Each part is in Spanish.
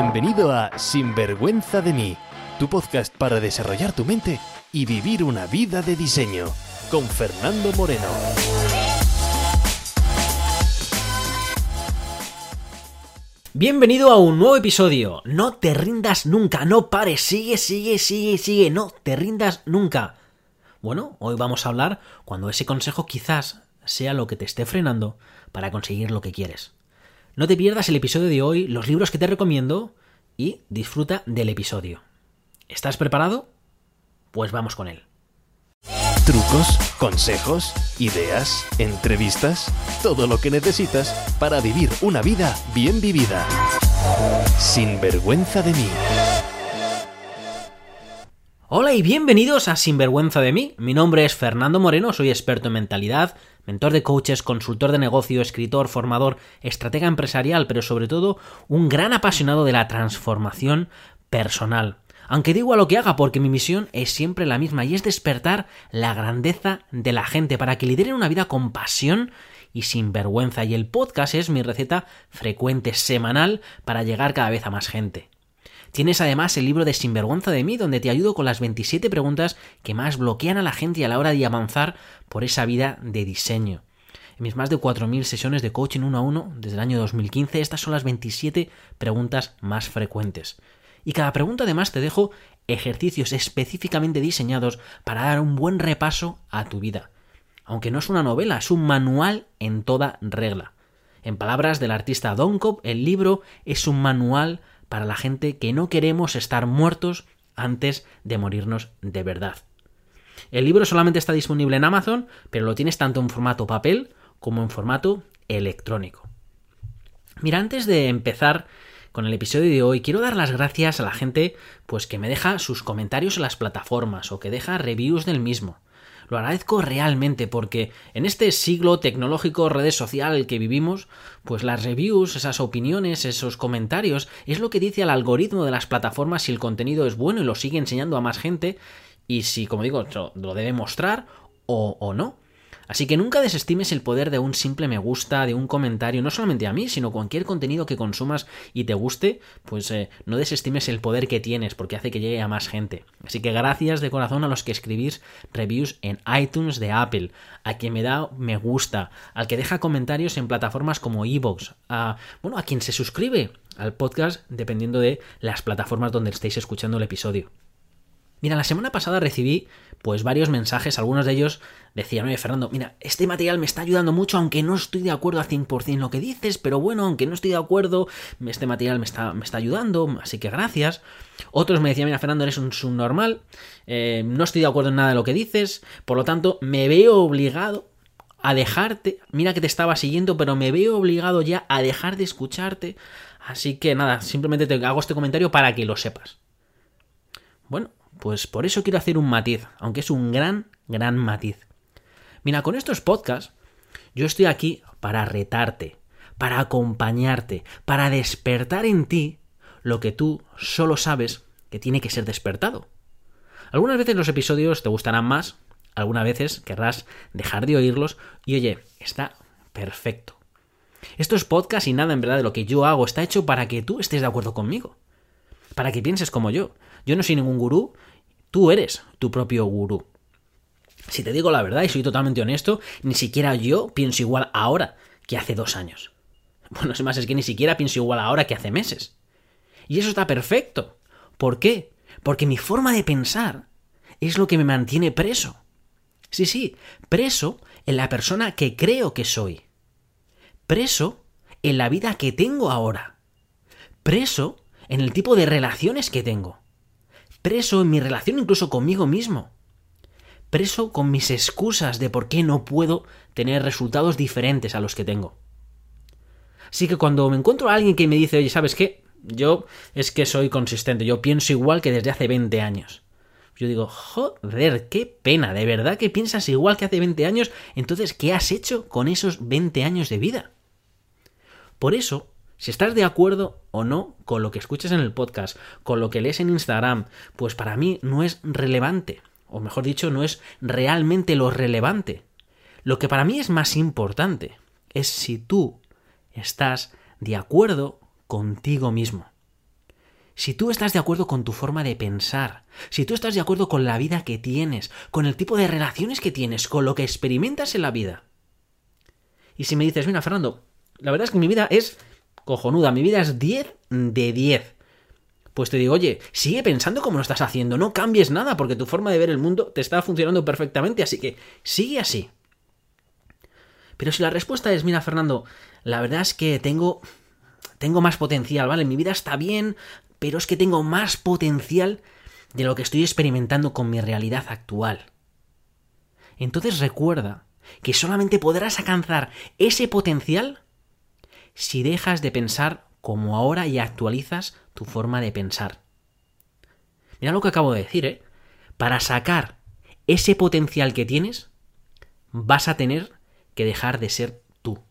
Bienvenido a Sinvergüenza de mí, tu podcast para desarrollar tu mente y vivir una vida de diseño, con Fernando Moreno. Bienvenido a un nuevo episodio. No te rindas nunca, no pares, sigue, sigue, sigue, sigue, no te rindas nunca. Bueno, hoy vamos a hablar cuando ese consejo quizás sea lo que te esté frenando para conseguir lo que quieres. No te pierdas el episodio de hoy, los libros que te recomiendo y disfruta del episodio. ¿Estás preparado? Pues vamos con él. Trucos, consejos, ideas, entrevistas, todo lo que necesitas para vivir una vida bien vivida. Sin vergüenza de mí. Hola y bienvenidos a Sinvergüenza de mí. Mi nombre es Fernando Moreno, soy experto en mentalidad, mentor de coaches, consultor de negocio, escritor, formador, estratega empresarial, pero sobre todo un gran apasionado de la transformación personal. Aunque digo a lo que haga porque mi misión es siempre la misma y es despertar la grandeza de la gente para que lideren una vida con pasión y sin vergüenza. Y el podcast es mi receta frecuente semanal para llegar cada vez a más gente. Tienes además el libro de Sinvergüenza de mí, donde te ayudo con las 27 preguntas que más bloquean a la gente a la hora de avanzar por esa vida de diseño. En mis más de 4.000 sesiones de coaching uno a uno desde el año 2015, estas son las 27 preguntas más frecuentes. Y cada pregunta además te dejo ejercicios específicamente diseñados para dar un buen repaso a tu vida. Aunque no es una novela, es un manual en toda regla. En palabras del artista Don Cobb, el libro es un manual para la gente que no queremos estar muertos antes de morirnos de verdad. El libro solamente está disponible en Amazon, pero lo tienes tanto en formato papel como en formato electrónico. Mira, antes de empezar con el episodio de hoy, quiero dar las gracias a la gente pues que me deja sus comentarios en las plataformas o que deja reviews del mismo. Lo agradezco realmente porque en este siglo tecnológico, redes social que vivimos, pues las reviews, esas opiniones, esos comentarios, es lo que dice al algoritmo de las plataformas si el contenido es bueno y lo sigue enseñando a más gente y si, como digo, lo debe mostrar o, o no. Así que nunca desestimes el poder de un simple me gusta, de un comentario, no solamente a mí, sino cualquier contenido que consumas y te guste, pues eh, no desestimes el poder que tienes, porque hace que llegue a más gente. Así que gracias de corazón a los que escribís reviews en iTunes de Apple, a quien me da me gusta, al que deja comentarios en plataformas como Evox, a, bueno, a quien se suscribe al podcast dependiendo de las plataformas donde estéis escuchando el episodio. Mira, la semana pasada recibí pues varios mensajes, algunos de ellos decían, oye Fernando, mira, este material me está ayudando mucho, aunque no estoy de acuerdo al 100% en lo que dices, pero bueno, aunque no estoy de acuerdo, este material me está, me está ayudando, así que gracias. Otros me decían, mira Fernando, eres un subnormal, eh, no estoy de acuerdo en nada de lo que dices, por lo tanto me veo obligado a dejarte, mira que te estaba siguiendo, pero me veo obligado ya a dejar de escucharte, así que nada, simplemente te hago este comentario para que lo sepas. Bueno, pues por eso quiero hacer un matiz, aunque es un gran, gran matiz. Mira, con estos podcasts yo estoy aquí para retarte, para acompañarte, para despertar en ti lo que tú solo sabes que tiene que ser despertado. Algunas veces los episodios te gustarán más, algunas veces querrás dejar de oírlos y oye, está perfecto. Estos podcasts y nada en verdad de lo que yo hago está hecho para que tú estés de acuerdo conmigo, para que pienses como yo. Yo no soy ningún gurú, tú eres tu propio gurú. Si te digo la verdad y soy totalmente honesto, ni siquiera yo pienso igual ahora que hace dos años. Bueno, es más, es que ni siquiera pienso igual ahora que hace meses. Y eso está perfecto. ¿Por qué? Porque mi forma de pensar es lo que me mantiene preso. Sí, sí, preso en la persona que creo que soy. Preso en la vida que tengo ahora. Preso en el tipo de relaciones que tengo preso en mi relación incluso conmigo mismo, preso con mis excusas de por qué no puedo tener resultados diferentes a los que tengo. Así que cuando me encuentro a alguien que me dice, oye, ¿sabes qué? Yo es que soy consistente, yo pienso igual que desde hace 20 años. Yo digo, joder, qué pena, de verdad que piensas igual que hace 20 años, entonces, ¿qué has hecho con esos 20 años de vida? Por eso, si estás de acuerdo o no con lo que escuchas en el podcast, con lo que lees en Instagram, pues para mí no es relevante, o mejor dicho, no es realmente lo relevante. Lo que para mí es más importante es si tú estás de acuerdo contigo mismo. si tú estás de acuerdo con tu forma de pensar, si tú estás de acuerdo con la vida que tienes, con el tipo de relaciones que tienes, con lo que experimentas en la vida. Y si me dices, mira, Fernando, la verdad es que mi vida es cojonuda, mi vida es 10 de 10. Pues te digo, oye, sigue pensando como lo estás haciendo, no cambies nada porque tu forma de ver el mundo te está funcionando perfectamente, así que sigue así. Pero si la respuesta es, mira, Fernando, la verdad es que tengo tengo más potencial, ¿vale? Mi vida está bien, pero es que tengo más potencial de lo que estoy experimentando con mi realidad actual. Entonces recuerda que solamente podrás alcanzar ese potencial si dejas de pensar como ahora y actualizas tu forma de pensar. Mira lo que acabo de decir, ¿eh? Para sacar ese potencial que tienes, vas a tener que dejar de ser tú.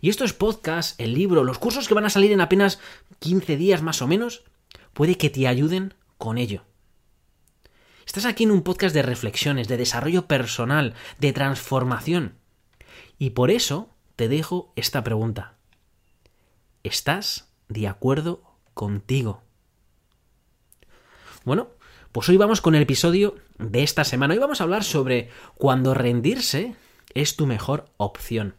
Y estos podcasts, el libro, los cursos que van a salir en apenas 15 días más o menos, puede que te ayuden con ello. Estás aquí en un podcast de reflexiones, de desarrollo personal, de transformación. Y por eso te dejo esta pregunta. ¿Estás de acuerdo contigo? Bueno, pues hoy vamos con el episodio de esta semana. Hoy vamos a hablar sobre cuando rendirse es tu mejor opción.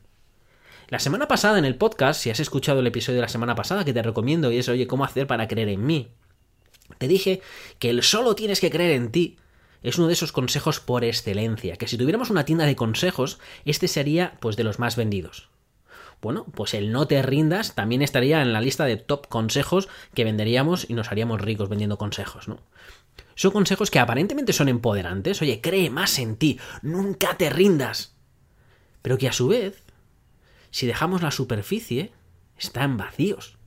La semana pasada en el podcast, si has escuchado el episodio de la semana pasada que te recomiendo y es, oye, ¿cómo hacer para creer en mí? Te dije que el solo tienes que creer en ti es uno de esos consejos por excelencia, que si tuviéramos una tienda de consejos, este sería pues de los más vendidos. Bueno, pues el no te rindas también estaría en la lista de top consejos que venderíamos y nos haríamos ricos vendiendo consejos, ¿no? Son consejos que aparentemente son empoderantes, oye, cree más en ti, nunca te rindas, pero que a su vez si dejamos la superficie, están vacíos.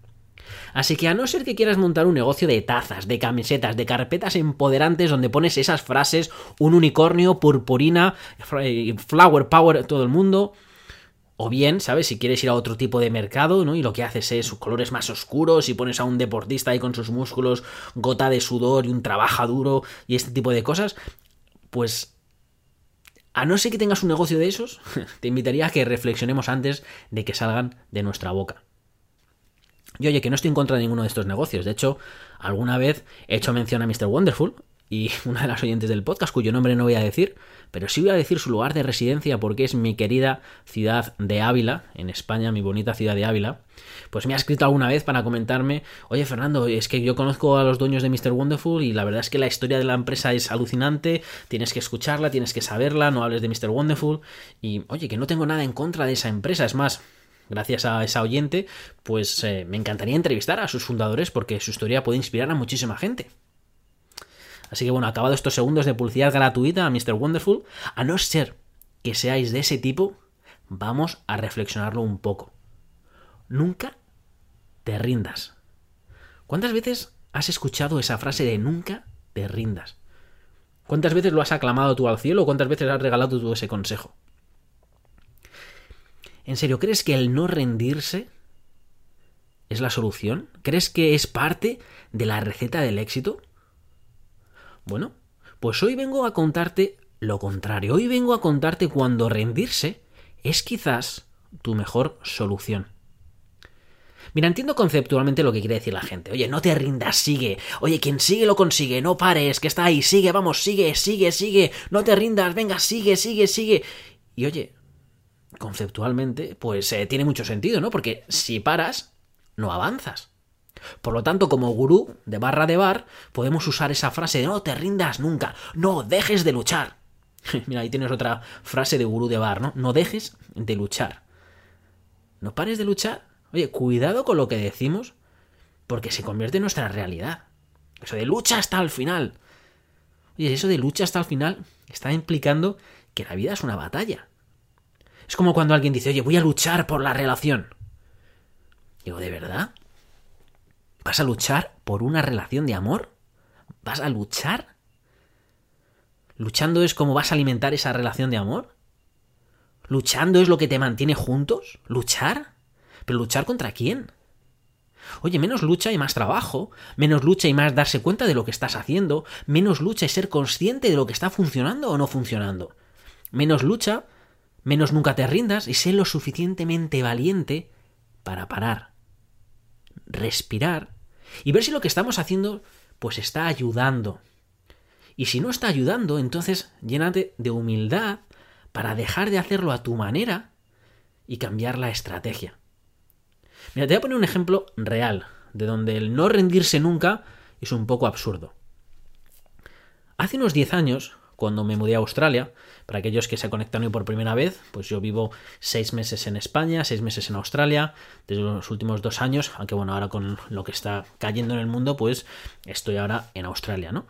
Así que a no ser que quieras montar un negocio de tazas, de camisetas, de carpetas empoderantes donde pones esas frases, un unicornio, purpurina, flower power, todo el mundo, o bien, ¿sabes? Si quieres ir a otro tipo de mercado, ¿no? Y lo que haces es colores más oscuros y pones a un deportista ahí con sus músculos, gota de sudor y un trabajo duro y este tipo de cosas, pues a no ser que tengas un negocio de esos, te invitaría a que reflexionemos antes de que salgan de nuestra boca. Y oye, que no estoy en contra de ninguno de estos negocios. De hecho, alguna vez he hecho mención a Mr. Wonderful y una de las oyentes del podcast, cuyo nombre no voy a decir, pero sí voy a decir su lugar de residencia porque es mi querida ciudad de Ávila, en España, mi bonita ciudad de Ávila, pues me ha escrito alguna vez para comentarme, oye Fernando, es que yo conozco a los dueños de Mr. Wonderful y la verdad es que la historia de la empresa es alucinante, tienes que escucharla, tienes que saberla, no hables de Mr. Wonderful y oye, que no tengo nada en contra de esa empresa, es más, gracias a esa oyente, pues eh, me encantaría entrevistar a sus fundadores porque su historia puede inspirar a muchísima gente. Así que bueno, acabado estos segundos de publicidad gratuita a Mr. Wonderful, a no ser que seáis de ese tipo, vamos a reflexionarlo un poco. Nunca te rindas. ¿Cuántas veces has escuchado esa frase de nunca te rindas? ¿Cuántas veces lo has aclamado tú al cielo cuántas veces has regalado tú ese consejo? ¿En serio crees que el no rendirse es la solución? ¿Crees que es parte de la receta del éxito? Bueno, pues hoy vengo a contarte lo contrario. Hoy vengo a contarte cuando rendirse es quizás tu mejor solución. Mira, entiendo conceptualmente lo que quiere decir la gente. Oye, no te rindas, sigue. Oye, quien sigue lo consigue, no pares, que está ahí, sigue, vamos, sigue, sigue, sigue. No te rindas, venga, sigue, sigue, sigue. Y oye, conceptualmente, pues eh, tiene mucho sentido, ¿no? Porque si paras, no avanzas. Por lo tanto, como gurú de barra de bar, podemos usar esa frase de no te rindas nunca, no dejes de luchar. Mira, ahí tienes otra frase de gurú de bar, ¿no? No dejes de luchar. No pares de luchar. Oye, cuidado con lo que decimos, porque se convierte en nuestra realidad. Eso de lucha hasta el final. Oye, eso de lucha hasta el final está implicando que la vida es una batalla. Es como cuando alguien dice, oye, voy a luchar por la relación. Digo, ¿de verdad? ¿Vas a luchar por una relación de amor? ¿Vas a luchar? ¿Luchando es como vas a alimentar esa relación de amor? ¿Luchando es lo que te mantiene juntos? ¿Luchar? ¿Pero luchar contra quién? Oye, menos lucha y más trabajo, menos lucha y más darse cuenta de lo que estás haciendo, menos lucha y ser consciente de lo que está funcionando o no funcionando. Menos lucha, menos nunca te rindas y sé lo suficientemente valiente para parar respirar Y ver si lo que estamos haciendo pues está ayudando. Y si no está ayudando, entonces llénate de humildad para dejar de hacerlo a tu manera y cambiar la estrategia. Mira, te voy a poner un ejemplo real, de donde el no rendirse nunca es un poco absurdo. Hace unos 10 años, cuando me mudé a Australia, para aquellos que se conectan hoy por primera vez, pues yo vivo 6 meses en España, 6 meses en Australia, desde los últimos dos años, aunque bueno, ahora con lo que está cayendo en el mundo, pues estoy ahora en Australia, ¿no?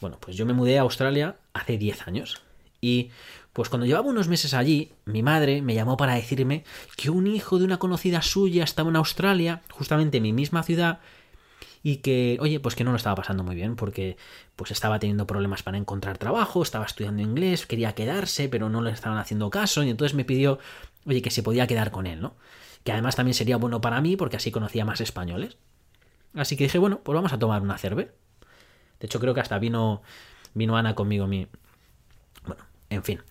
Bueno, pues yo me mudé a Australia hace 10 años. Y pues cuando llevaba unos meses allí, mi madre me llamó para decirme que un hijo de una conocida suya estaba en Australia, justamente en mi misma ciudad, y que, oye, pues que no lo estaba pasando muy bien porque pues estaba teniendo problemas para encontrar trabajo, estaba estudiando inglés, quería quedarse, pero no le estaban haciendo caso y entonces me pidió, oye, que se podía quedar con él, ¿no? Que además también sería bueno para mí porque así conocía más españoles. Así que dije, bueno, pues vamos a tomar una cerve. De hecho, creo que hasta vino, vino Ana conmigo, mi... Bueno, en fin.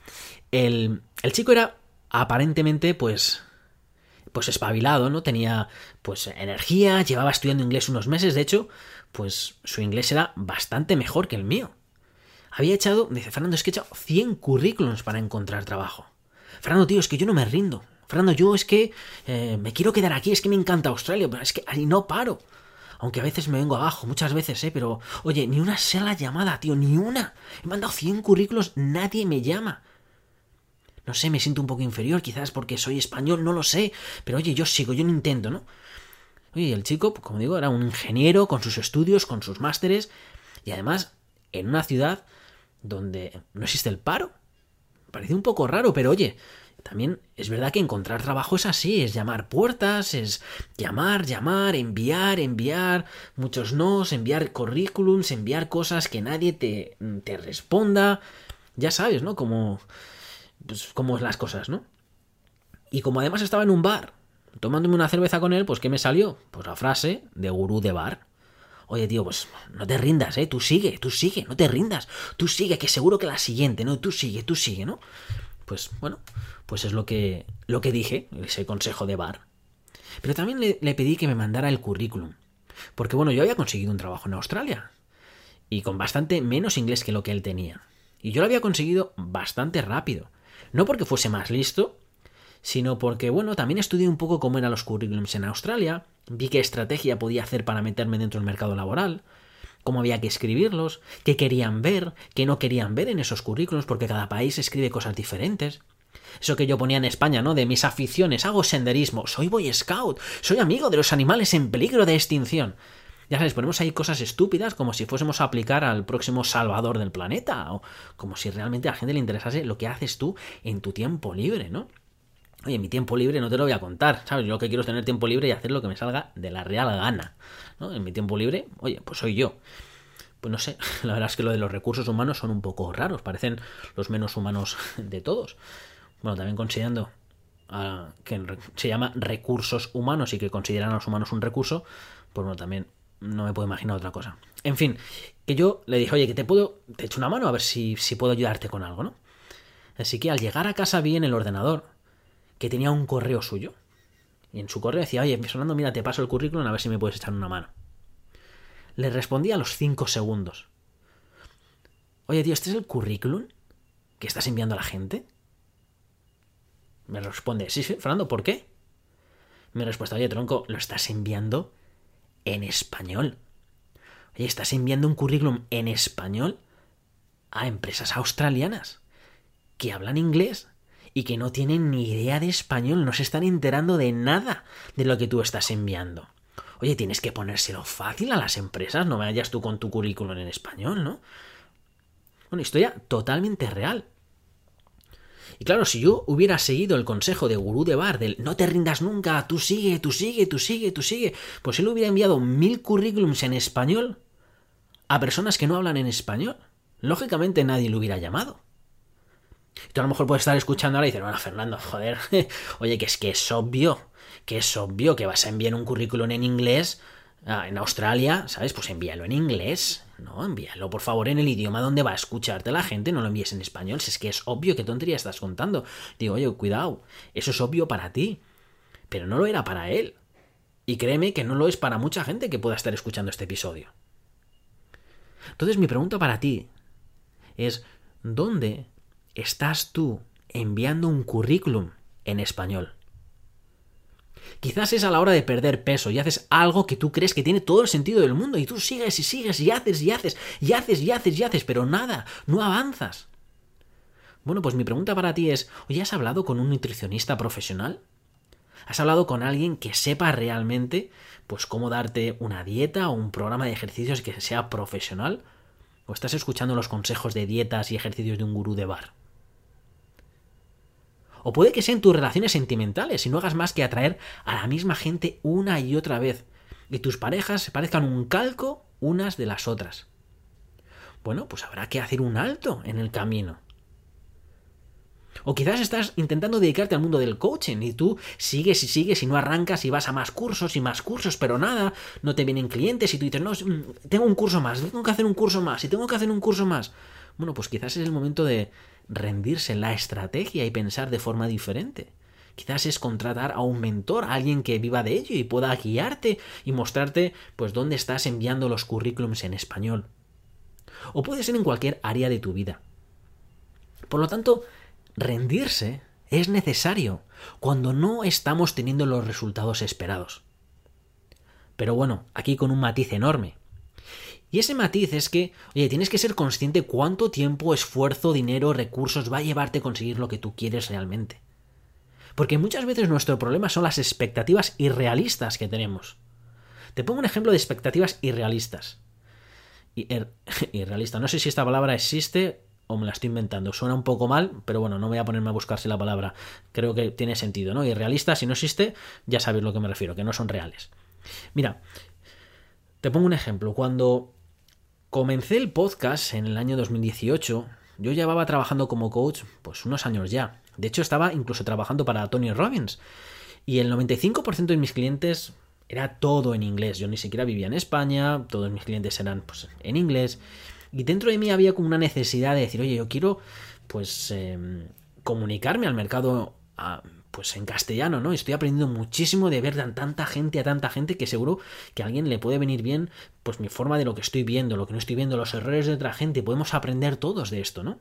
El, el chico era aparentemente, pues, pues espabilado, ¿no? Tenía pues energía, llevaba estudiando inglés unos meses, de hecho, pues su inglés era bastante mejor que el mío. Había echado, dice Fernando, es que he echado 100 currículums para encontrar trabajo. Fernando, tío, es que yo no me rindo. Fernando, yo es que eh, me quiero quedar aquí, es que me encanta Australia, pero es que ahí no paro. Aunque a veces me vengo abajo, muchas veces, ¿eh? Pero, oye, ni una sola llamada, tío, ni una. He mandado 100 currículos, nadie me llama. No sé, me siento un poco inferior, quizás porque soy español, no lo sé. Pero oye, yo sigo, yo no intento, ¿no? Oye, el chico, pues, como digo, era un ingeniero con sus estudios, con sus másteres, y además en una ciudad donde no existe el paro. Parece un poco raro, pero oye, también es verdad que encontrar trabajo es así, es llamar puertas, es llamar, llamar, enviar, enviar muchos nos, enviar currículums, enviar cosas que nadie te, te responda. Ya sabes, ¿no? Como pues, cómo es las cosas, ¿no? Y como además estaba en un bar, tomándome una cerveza con él, pues ¿qué me salió? Pues la frase de gurú de bar. Oye, tío, pues no te rindas, ¿eh? Tú sigue, tú sigue, no te rindas. Tú sigue, que seguro que la siguiente, ¿no? Tú sigue, tú sigue, ¿no? Pues bueno, pues es lo que, lo que dije, ese consejo de bar. Pero también le, le pedí que me mandara el currículum. Porque bueno, yo había conseguido un trabajo en Australia. Y con bastante menos inglés que lo que él tenía. Y yo lo había conseguido bastante rápido. No porque fuese más listo, sino porque, bueno, también estudié un poco cómo eran los currículums en Australia, vi qué estrategia podía hacer para meterme dentro del mercado laboral, cómo había que escribirlos, qué querían ver, qué no querían ver en esos currículums, porque cada país escribe cosas diferentes. Eso que yo ponía en España, ¿no? De mis aficiones, hago senderismo, soy boy scout, soy amigo de los animales en peligro de extinción. Ya sabes, ponemos ahí cosas estúpidas como si fuésemos a aplicar al próximo salvador del planeta, o como si realmente a la gente le interesase lo que haces tú en tu tiempo libre, ¿no? Oye, mi tiempo libre no te lo voy a contar, ¿sabes? Yo lo que quiero es tener tiempo libre y hacer lo que me salga de la real gana, ¿no? En mi tiempo libre, oye, pues soy yo. Pues no sé, la verdad es que lo de los recursos humanos son un poco raros, parecen los menos humanos de todos. Bueno, también considerando uh, que se llama recursos humanos y que consideran a los humanos un recurso, pues bueno, también no me puedo imaginar otra cosa. En fin, que yo le dije, oye, que te puedo, te echo una mano a ver si, si puedo ayudarte con algo, ¿no? Así que al llegar a casa vi en el ordenador que tenía un correo suyo. Y en su correo decía, oye, Fernando, mira, te paso el currículum a ver si me puedes echar una mano. Le respondí a los cinco segundos. Oye, tío, ¿este es el currículum que estás enviando a la gente? Me responde, sí, sí, Fernando, ¿por qué? Me respuesta, oye, tronco, lo estás enviando en español. Oye, estás enviando un currículum en español a empresas australianas que hablan inglés y que no tienen ni idea de español, no se están enterando de nada de lo que tú estás enviando. Oye, tienes que ponérselo fácil a las empresas, no vayas tú con tu currículum en español, ¿no? Una historia totalmente real. Y claro, si yo hubiera seguido el consejo de Gurú de Bar del no te rindas nunca, tú sigue, tú sigue, tú sigue, tú sigue, pues él hubiera enviado mil currículums en español a personas que no hablan en español. Lógicamente nadie lo hubiera llamado. Y tú a lo mejor puedes estar escuchando ahora y decir, bueno, Fernando, joder, oye, que es que es obvio, que es obvio que vas a enviar un currículum en inglés Ah, en Australia, ¿sabes? Pues envíalo en inglés, ¿no? Envíalo, por favor, en el idioma donde va a escucharte la gente, no lo envíes en español, si es que es obvio que tontería estás contando. Digo, oye, cuidado, eso es obvio para ti, pero no lo era para él. Y créeme que no lo es para mucha gente que pueda estar escuchando este episodio. Entonces mi pregunta para ti es, ¿dónde estás tú enviando un currículum en español? Quizás es a la hora de perder peso y haces algo que tú crees que tiene todo el sentido del mundo y tú sigues y sigues y haces y haces y haces y haces y haces, pero nada, no avanzas. Bueno, pues mi pregunta para ti es, ¿oye, has hablado con un nutricionista profesional? ¿Has hablado con alguien que sepa realmente pues cómo darte una dieta o un programa de ejercicios que sea profesional? ¿O estás escuchando los consejos de dietas y ejercicios de un gurú de bar? O puede que sean tus relaciones sentimentales y no hagas más que atraer a la misma gente una y otra vez. Y tus parejas se parezcan un calco unas de las otras. Bueno, pues habrá que hacer un alto en el camino. O quizás estás intentando dedicarte al mundo del coaching y tú sigues y sigues y no arrancas y vas a más cursos y más cursos, pero nada, no te vienen clientes y tú dices, no, mm, tengo un curso más, tengo que hacer un curso más y tengo que hacer un curso más. Bueno, pues quizás es el momento de rendirse en la estrategia y pensar de forma diferente. Quizás es contratar a un mentor, a alguien que viva de ello y pueda guiarte y mostrarte pues dónde estás enviando los currículums en español. O puede ser en cualquier área de tu vida. Por lo tanto, rendirse es necesario cuando no estamos teniendo los resultados esperados. Pero bueno, aquí con un matiz enorme. Y ese matiz es que, oye, tienes que ser consciente cuánto tiempo, esfuerzo, dinero, recursos va a llevarte a conseguir lo que tú quieres realmente. Porque muchas veces nuestro problema son las expectativas irrealistas que tenemos. Te pongo un ejemplo de expectativas irrealistas. Irrealista. No sé si esta palabra existe o me la estoy inventando. Suena un poco mal, pero bueno, no voy a ponerme a buscarse la palabra. Creo que tiene sentido, ¿no? Y realista, si no existe, ya sabéis lo que me refiero, que no son reales. Mira, te pongo un ejemplo. Cuando comencé el podcast en el año 2018, yo llevaba trabajando como coach pues unos años ya. De hecho, estaba incluso trabajando para Tony Robbins. Y el 95% de mis clientes era todo en inglés. Yo ni siquiera vivía en España, todos mis clientes eran pues, en inglés. Y dentro de mí había como una necesidad de decir, oye, yo quiero pues em, comunicarme al mercado pues en castellano, ¿no? Estoy aprendiendo muchísimo de ver a tanta gente, a tanta gente que seguro que a alguien le puede venir bien pues mi forma de lo que estoy viendo, lo que no estoy viendo, los errores de otra gente, podemos aprender todos de esto, ¿no?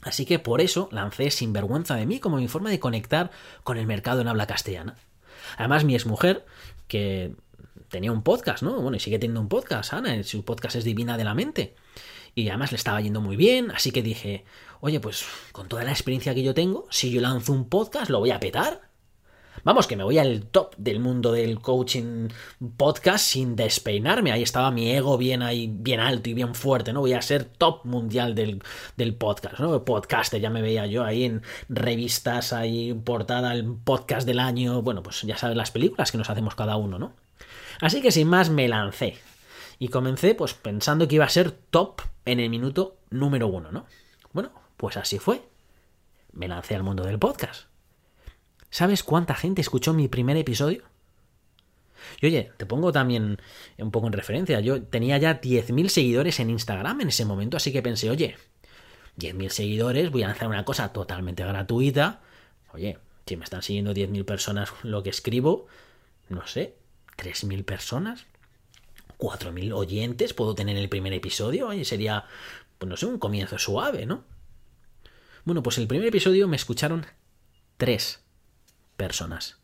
Así que por eso lancé Sinvergüenza de mí como mi forma de conectar con el mercado en habla castellana. Además, mi exmujer, que tenía un podcast, ¿no? Bueno, y sigue teniendo un podcast, Ana, su podcast es Divina de la Mente y además le estaba yendo muy bien, así que dije, oye, pues con toda la experiencia que yo tengo, si yo lanzo un podcast, lo voy a petar. Vamos, que me voy al top del mundo del coaching podcast sin despeinarme. Ahí estaba mi ego bien ahí, bien alto y bien fuerte, ¿no? Voy a ser top mundial del, del podcast, ¿no? Podcaster, ya me veía yo ahí en revistas, ahí portada, el podcast del año. Bueno, pues ya sabes las películas que nos hacemos cada uno, ¿no? Así que sin más me lancé. Y comencé pues pensando que iba a ser top en el minuto número uno, ¿no? Bueno, pues así fue. Me lancé al mundo del podcast. ¿Sabes cuánta gente escuchó mi primer episodio? Y oye, te pongo también un poco en referencia. Yo tenía ya 10.000 seguidores en Instagram en ese momento, así que pensé, oye, 10.000 seguidores, voy a lanzar una cosa totalmente gratuita. Oye, si me están siguiendo 10.000 personas lo que escribo, no sé, 3.000 personas. 4.000 oyentes puedo tener en el primer episodio y sería, pues no sé, un comienzo suave, ¿no? Bueno, pues el primer episodio me escucharon tres personas.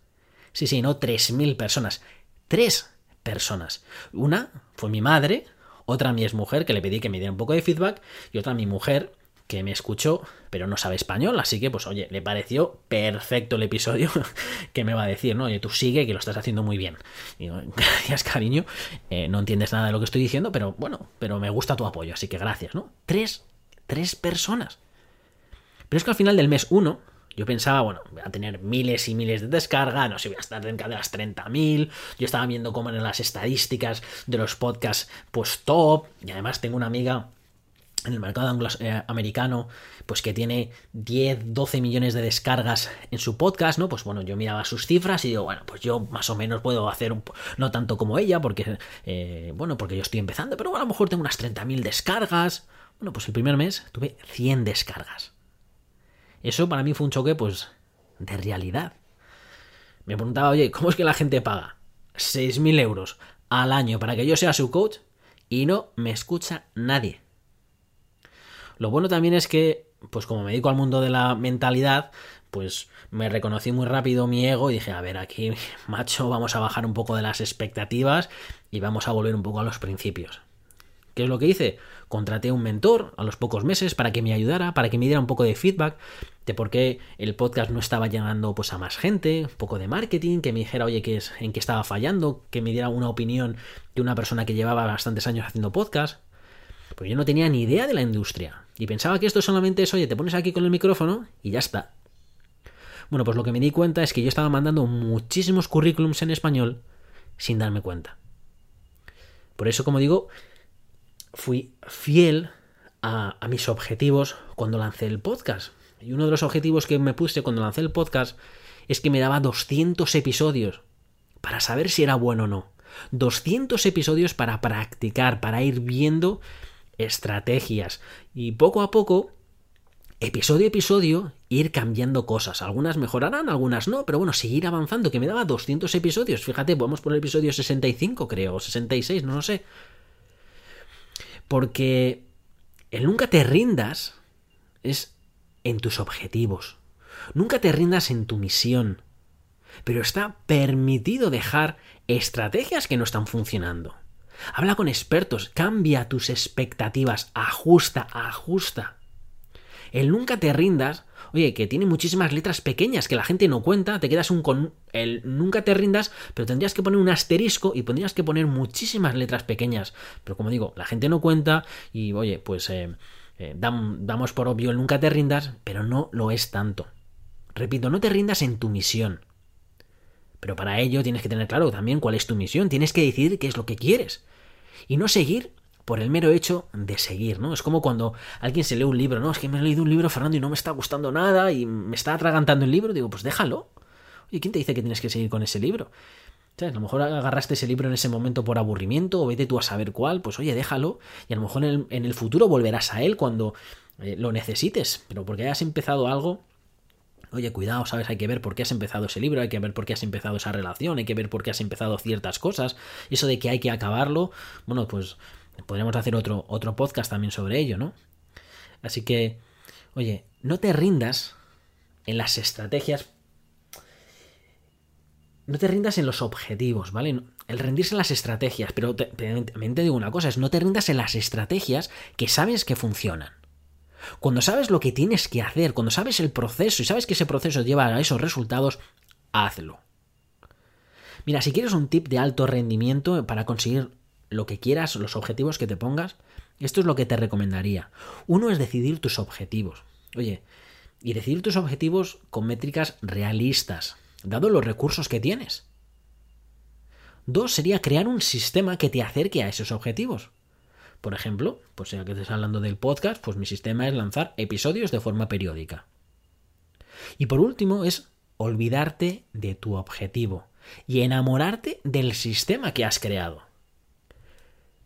Sí, sí, no 3.000 personas. Tres personas. Una fue mi madre, otra mi mujer que le pedí que me diera un poco de feedback, y otra mi mujer, que me escuchó, pero no sabe español, así que pues oye, le pareció perfecto el episodio que me va a decir, ¿no? Oye, tú sigue que lo estás haciendo muy bien. Y gracias, cariño, eh, no entiendes nada de lo que estoy diciendo, pero bueno, pero me gusta tu apoyo, así que gracias, ¿no? Tres, tres personas. Pero es que al final del mes uno, yo pensaba, bueno, voy a tener miles y miles de descargas, no sé, voy a estar cerca de las 30.000. Yo estaba viendo cómo en las estadísticas de los podcasts, pues top. Y además tengo una amiga en el mercado eh, americano, pues que tiene 10, 12 millones de descargas en su podcast, ¿no? Pues bueno, yo miraba sus cifras y digo, bueno, pues yo más o menos puedo hacer un, no tanto como ella, porque, eh, bueno, porque yo estoy empezando, pero a lo mejor tengo unas 30.000 descargas. Bueno, pues el primer mes tuve 100 descargas. Eso para mí fue un choque, pues, de realidad. Me preguntaba, oye, ¿cómo es que la gente paga? 6.000 euros al año para que yo sea su coach y no me escucha nadie. Lo bueno también es que, pues como me dedico al mundo de la mentalidad, pues me reconocí muy rápido mi ego y dije, a ver, aquí, macho, vamos a bajar un poco de las expectativas y vamos a volver un poco a los principios. ¿Qué es lo que hice? Contraté un mentor a los pocos meses para que me ayudara, para que me diera un poco de feedback de por qué el podcast no estaba llegando pues a más gente, un poco de marketing, que me dijera, oye, que es, en qué estaba fallando, que me diera una opinión de una persona que llevaba bastantes años haciendo podcast. Pues yo no tenía ni idea de la industria. Y pensaba que esto solamente es, oye, te pones aquí con el micrófono y ya está. Bueno, pues lo que me di cuenta es que yo estaba mandando muchísimos currículums en español sin darme cuenta. Por eso, como digo, fui fiel a, mis objetivos cuando lancé el podcast. Y uno de los objetivos que me puse cuando lancé el podcast es que me daba 200 episodios para saber si era bueno o no. 200 episodios para practicar, para ir viendo estrategias. Y poco a poco, episodio a episodio, ir cambiando cosas. Algunas mejorarán, algunas no, pero bueno, seguir avanzando, que me daba 200 episodios. Fíjate, vamos por el episodio 65, creo, o 66, no lo sé. Porque el nunca te rindas es en tus objetivos. Nunca te rindas en tu misión. Pero está permitido dejar estrategias que no están funcionando. Habla con expertos, cambia tus expectativas, ajusta, ajusta. El nunca te rindas, oye, que tiene muchísimas letras pequeñas que la gente no cuenta, te quedas un con el nunca te rindas, pero tendrías que poner un asterisco y tendrías que poner muchísimas letras pequeñas. Pero como digo, la gente no cuenta y oye, pues eh, eh, damos por obvio el nunca te rindas, pero no lo es tanto. Repito, no te rindas en tu misión. Pero para ello tienes que tener claro también cuál es tu misión, tienes que decidir qué es lo que quieres. Y no seguir por el mero hecho de seguir, ¿no? Es como cuando alguien se lee un libro, ¿no? Es que me he leído un libro, Fernando, y no me está gustando nada y me está atragantando el libro. Digo, pues déjalo. Oye, ¿quién te dice que tienes que seguir con ese libro? A lo mejor agarraste ese libro en ese momento por aburrimiento o vete tú a saber cuál, pues oye, déjalo y a lo mejor en el, futuro volverás a él cuando eh, lo necesites, pero porque hayas empezado algo, Oye, cuidado, ¿sabes? Hay que ver por qué has empezado ese libro, hay que ver por qué has empezado esa relación, hay que ver por qué has empezado ciertas cosas. Eso de que hay que acabarlo, bueno, pues podríamos hacer otro, otro podcast también sobre ello, ¿no? Así que, oye, no te rindas en las estrategias. No te rindas en los objetivos, ¿vale? El rendirse en las estrategias, pero también te digo una cosa, es no te rindas en las estrategias que sabes que funcionan. Cuando sabes lo que tienes que hacer, cuando sabes el proceso y sabes que ese proceso lleva a esos resultados, hazlo. Mira, si quieres un tip de alto rendimiento para conseguir lo que quieras, los objetivos que te pongas, esto es lo que te recomendaría. Uno es decidir tus objetivos. Oye, y decidir tus objetivos con métricas realistas, dado los recursos que tienes. Dos sería crear un sistema que te acerque a esos objetivos. Por ejemplo, pues ya que estés hablando del podcast, pues mi sistema es lanzar episodios de forma periódica. Y por último es olvidarte de tu objetivo y enamorarte del sistema que has creado.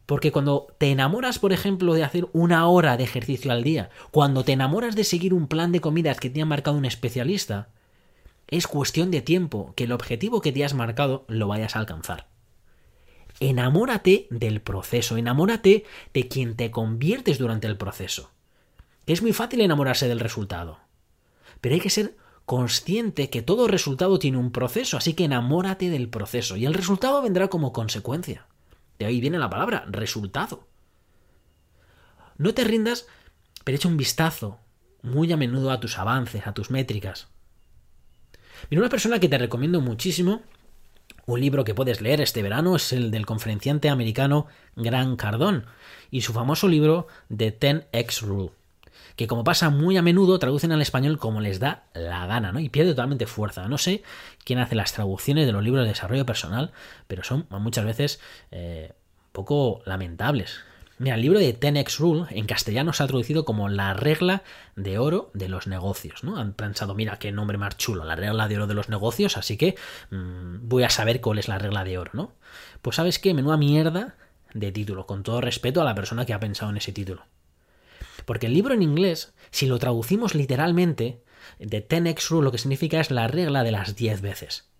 Porque cuando te enamoras, por ejemplo, de hacer una hora de ejercicio al día, cuando te enamoras de seguir un plan de comidas que te ha marcado un especialista, es cuestión de tiempo que el objetivo que te has marcado lo vayas a alcanzar enamórate del proceso, enamórate de quien te conviertes durante el proceso. Es muy fácil enamorarse del resultado, pero hay que ser consciente que todo resultado tiene un proceso, así que enamórate del proceso y el resultado vendrá como consecuencia. De ahí viene la palabra resultado. No te rindas, pero echa un vistazo muy a menudo a tus avances, a tus métricas. Mira, una persona que te recomiendo muchísimo un libro que puedes leer este verano es el del conferenciante americano Gran Cardón y su famoso libro The 10X Rule, que como pasa muy a menudo traducen al español como les da la gana, ¿no? Y pierde totalmente fuerza. No sé quién hace las traducciones de los libros de desarrollo personal, pero son muchas veces eh, poco lamentables. Mira, el libro de 10X Rule en castellano se ha traducido como la regla de oro de los negocios, ¿no? Han pensado, mira, qué nombre más chulo, la regla de oro de los negocios, así que mm, voy a saber cuál es la regla de oro, ¿no? Pues sabes qué, menuda mierda de título, con todo respeto a la persona que ha pensado en ese título. Porque el libro en inglés, si lo traducimos literalmente, de 10X Rule lo que significa es la regla de las 10 veces.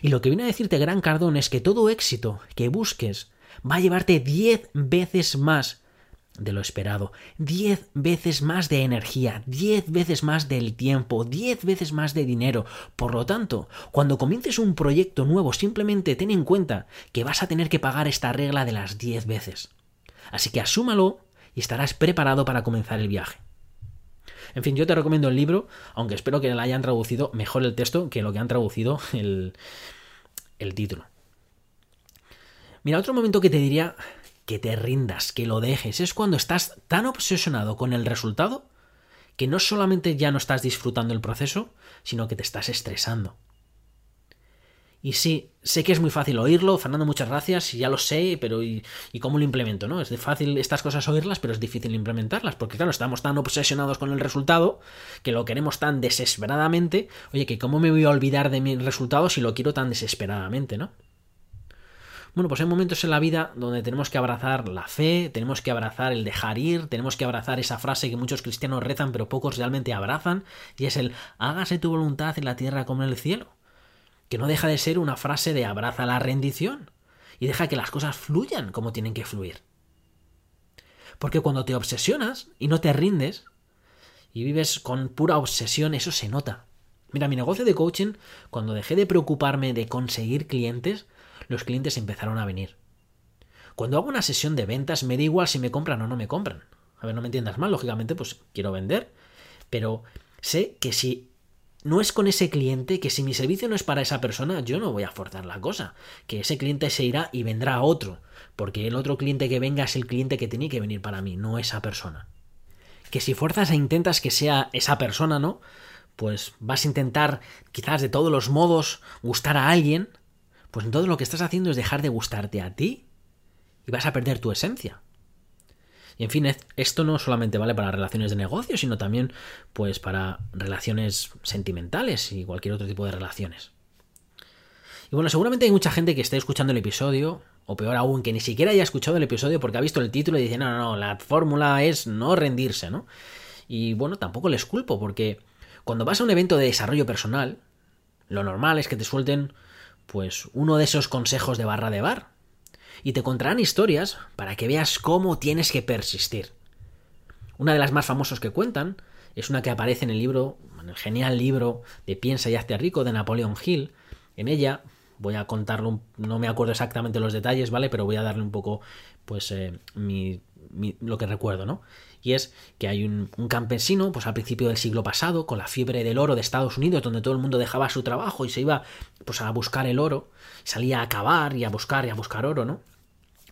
Y lo que viene a decirte Gran Cardón es que todo éxito que busques va a llevarte diez veces más de lo esperado, diez veces más de energía, diez veces más del tiempo, diez veces más de dinero. Por lo tanto, cuando comiences un proyecto nuevo, simplemente ten en cuenta que vas a tener que pagar esta regla de las diez veces. Así que asúmalo y estarás preparado para comenzar el viaje. En fin, yo te recomiendo el libro, aunque espero que le hayan traducido mejor el texto que lo que han traducido el, el título. Mira, otro momento que te diría que te rindas, que lo dejes, es cuando estás tan obsesionado con el resultado que no solamente ya no estás disfrutando el proceso, sino que te estás estresando. Y sí, sé que es muy fácil oírlo, Fernando, muchas gracias, ya lo sé, pero ¿y, cómo lo implemento? ¿no? Es fácil estas cosas oírlas, pero es difícil implementarlas, porque claro, estamos tan obsesionados con el resultado, que lo queremos tan desesperadamente, oye, que cómo me voy a olvidar de mi resultado si lo quiero tan desesperadamente, ¿no? Bueno, pues hay momentos en la vida donde tenemos que abrazar la fe, tenemos que abrazar el dejar ir, tenemos que abrazar esa frase que muchos cristianos rezan pero pocos realmente abrazan, y es el hágase tu voluntad en la tierra como en el cielo que no deja de ser una frase de abraza la rendición y deja que las cosas fluyan como tienen que fluir. Porque cuando te obsesionas y no te rindes y vives con pura obsesión, eso se nota. Mira, mi negocio de coaching, cuando dejé de preocuparme de conseguir clientes, los clientes empezaron a venir. Cuando hago una sesión de ventas, me da igual si me compran o no me compran. A ver, no me entiendas mal, lógicamente, pues quiero vender. Pero sé que si no es con ese cliente que si mi servicio no es para esa persona, yo no voy a forzar la cosa. Que ese cliente se irá y vendrá otro. Porque el otro cliente que venga es el cliente que tiene que venir para mí, no esa persona. Que si fuerzas e intentas que sea esa persona, ¿no? Pues vas a intentar, quizás de todos los modos, gustar a alguien. Pues entonces lo que estás haciendo es dejar de gustarte a ti. Y vas a perder tu esencia. Y en fin, esto no solamente vale para relaciones de negocio, sino también pues para relaciones sentimentales y cualquier otro tipo de relaciones. Y bueno, seguramente hay mucha gente que esté escuchando el episodio, o peor aún, que ni siquiera haya escuchado el episodio porque ha visto el título y dice, no, no, no, la fórmula es no rendirse, ¿no? Y bueno, tampoco les culpo porque cuando vas a un evento de desarrollo personal, lo normal es que te suelten pues uno de esos consejos de barra de bar, y te contarán historias para que veas cómo tienes que persistir. Una de las más famosas que cuentan es una que aparece en el libro, en el genial libro de Piensa y hazte rico de Napoleon Hill. En ella voy a contarlo, no me acuerdo exactamente los detalles, ¿vale? Pero voy a darle un poco, pues, eh, mi, lo que recuerdo, ¿no? Y es que hay un, campesino, pues al principio del siglo pasado, con la fiebre del oro de Estados Unidos, donde todo el mundo dejaba su trabajo y se iba, pues, a buscar el oro, salía a cavar y a buscar y a buscar oro, ¿no?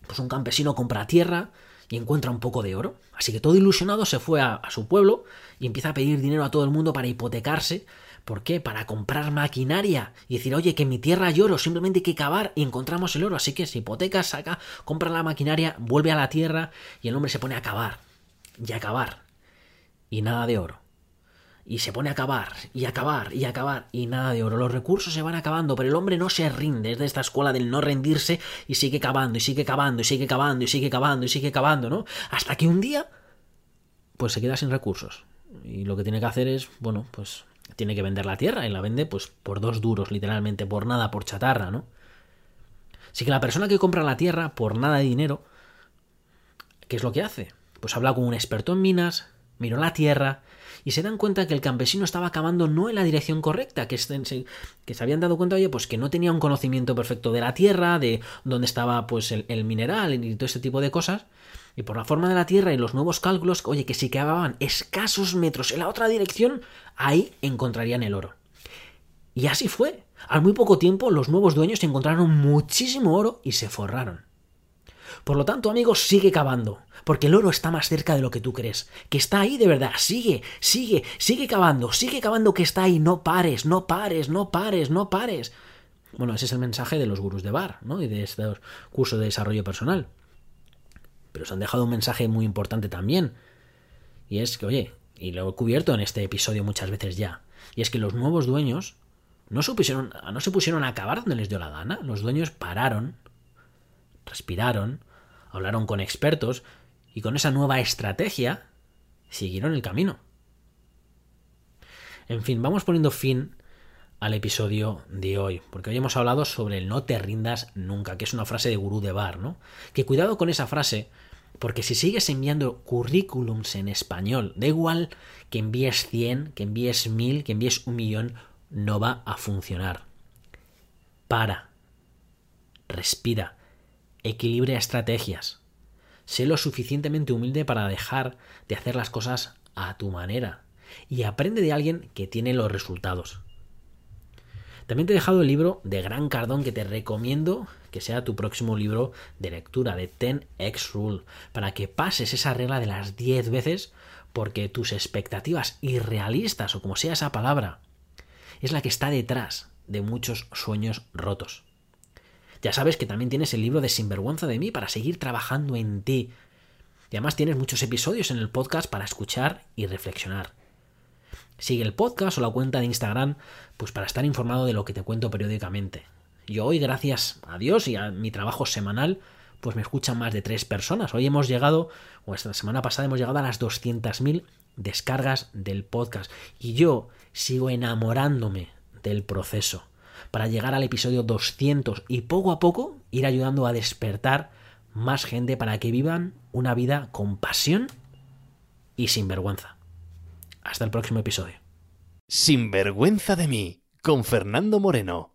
Pues un campesino compra tierra y encuentra un poco de oro. Así que todo ilusionado se fue a, su pueblo y empieza a pedir dinero a todo el mundo para hipotecarse. ¿Por qué? Para comprar maquinaria y decir, oye, que en mi tierra hay oro, simplemente hay que cavar y encontramos el oro. Así que se hipoteca, saca, compra la maquinaria, vuelve a la tierra y el hombre se pone a cavar y a cavar. Y nada de oro y se pone a acabar y acabar y acabar y nada de oro. Los recursos se van acabando, pero el hombre no se rinde, es de esta escuela del no rendirse y sigue cavando y sigue cavando y sigue cavando y sigue cavando y sigue cavando, ¿no? Hasta que un día pues se queda sin recursos. Y lo que tiene que hacer es, bueno, pues tiene que vender la tierra y la vende pues por dos duros, literalmente, por nada, por chatarra, ¿no? Así que la persona que compra la tierra por nada de dinero, ¿qué es lo que hace? Pues habla con un experto en minas, miró la tierra, y se dan cuenta que el campesino estaba cavando no en la dirección correcta, que se, que se habían dado cuenta, oye, pues que no tenía un conocimiento perfecto de la tierra, de dónde estaba pues el, mineral y todo ese tipo de cosas, y por la forma de la tierra y los nuevos cálculos, oye, que si cavaban escasos metros en la otra dirección, ahí encontrarían el oro. Y así fue. Al muy poco tiempo, los nuevos dueños encontraron muchísimo oro y se forraron. Por lo tanto, amigos, sigue cavando, porque el oro está más cerca de lo que tú crees, que está ahí de verdad, sigue, sigue, sigue cavando, sigue cavando que está ahí, no pares, no pares, no pares, no pares. Bueno, ese es el mensaje de los gurús de bar, ¿no? Y de estos cursos de desarrollo personal. Pero se han dejado un mensaje muy importante también. Y es que, oye, y lo he cubierto en este episodio muchas veces ya, y es que los nuevos dueños no, supusieron, no se pusieron a cavar donde les dio la gana, los dueños pararon, respiraron, hablaron con expertos y con esa nueva estrategia siguieron el camino. En fin, vamos poniendo fin al episodio de hoy, porque hoy hemos hablado sobre el no te rindas nunca, que es una frase de gurú de bar, ¿no? Que cuidado con esa frase, porque si sigues enviando currículums en español, da igual que envíes 100, que envíes 1000, que envíes un millón, no va a funcionar. Para. Respira. Equilibra estrategias. Sé lo suficientemente humilde para dejar de hacer las cosas a tu manera. Y aprende de alguien que tiene los resultados. También te he dejado el libro de Gran Cardón que te recomiendo que sea tu próximo libro de lectura de 10x Rule, para que pases esa regla de las 10 veces porque tus expectativas irrealistas o como sea esa palabra es la que está detrás de muchos sueños rotos. Ya sabes que también tienes el libro de Sinvergüenza de mí para seguir trabajando en ti. Y además tienes muchos episodios en el podcast para escuchar y reflexionar. Sigue el podcast o la cuenta de Instagram, pues para estar informado de lo que te cuento periódicamente. Yo hoy, gracias a Dios y a mi trabajo semanal, pues me escuchan más de tres personas. Hoy hemos llegado, o esta semana pasada hemos llegado a las 200.000 descargas del podcast. Y yo sigo enamorándome del proceso para llegar al episodio 200 y poco a poco ir ayudando a despertar más gente para que vivan una vida con pasión y sin vergüenza. Hasta el próximo episodio. Sin vergüenza de mí, con Fernando Moreno.